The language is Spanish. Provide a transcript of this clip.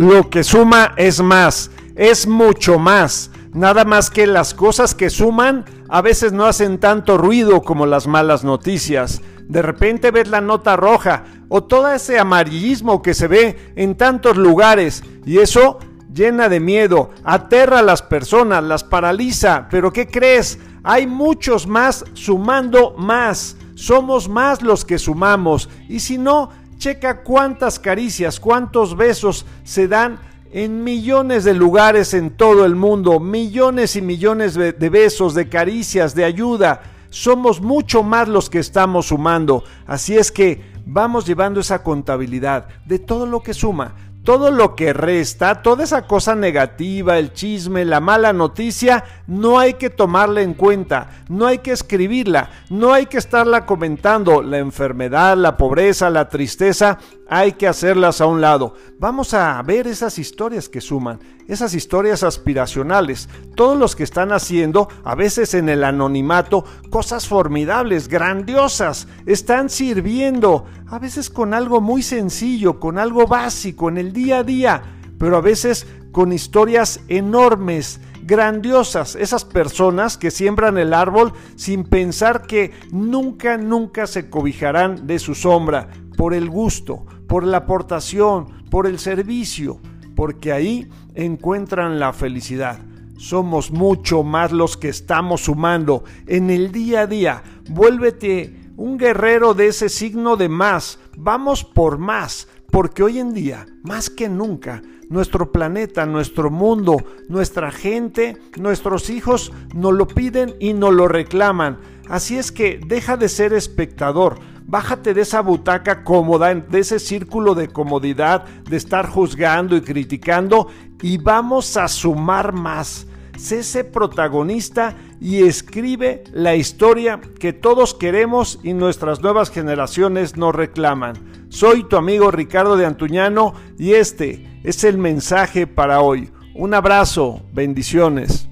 Lo que suma es más, es mucho más. Nada más que las cosas que suman a veces no hacen tanto ruido como las malas noticias. De repente ves la nota roja o todo ese amarillismo que se ve en tantos lugares y eso llena de miedo, aterra a las personas, las paraliza. Pero ¿qué crees? Hay muchos más sumando más. Somos más los que sumamos. Y si no, checa cuántas caricias, cuántos besos se dan en millones de lugares en todo el mundo, millones y millones de, besos, de caricias, de ayuda. Somos mucho más los que estamos sumando. Así es que vamos llevando esa contabilidad de todo lo que suma, todo lo que resta, toda esa cosa negativa, el chisme, la mala noticia, no hay que tomarla en cuenta, no hay que escribirla, no hay que estarla comentando. La enfermedad, la pobreza, la tristeza, hay que hacerlas a un lado. Vamos a ver esas historias que suman, esas historias aspiracionales. Todos los que están haciendo, a veces en el anonimato, cosas formidables, grandiosas, están sirviendo, a veces con algo muy sencillo, con algo básico en el día a día, pero a veces con historias enormes grandiosas, esas personas que siembran el árbol sin pensar que nunca, nunca se cobijarán de su sombra, por el gusto, por la aportación, por el servicio, porque ahí encuentran la felicidad. Somos mucho más los que estamos sumando en el día a día. Vuélvete un guerrero de ese signo de más. Vamos por más, porque hoy en día, más que nunca, nuestro planeta, nuestro mundo, nuestra gente, nuestros hijos nos lo piden y nos lo reclaman. Así es que deja de ser espectador, Bájate de esa butaca cómoda, de ese círculo de comodidad, de estar juzgando y criticando y vamos a sumar más. Sé ese protagonista y escribe la historia que todos queremos y nuestras nuevas generaciones nos reclaman. Soy tu amigo Ricardo de Antuñano y este es el mensaje para hoy. Un abrazo, bendiciones.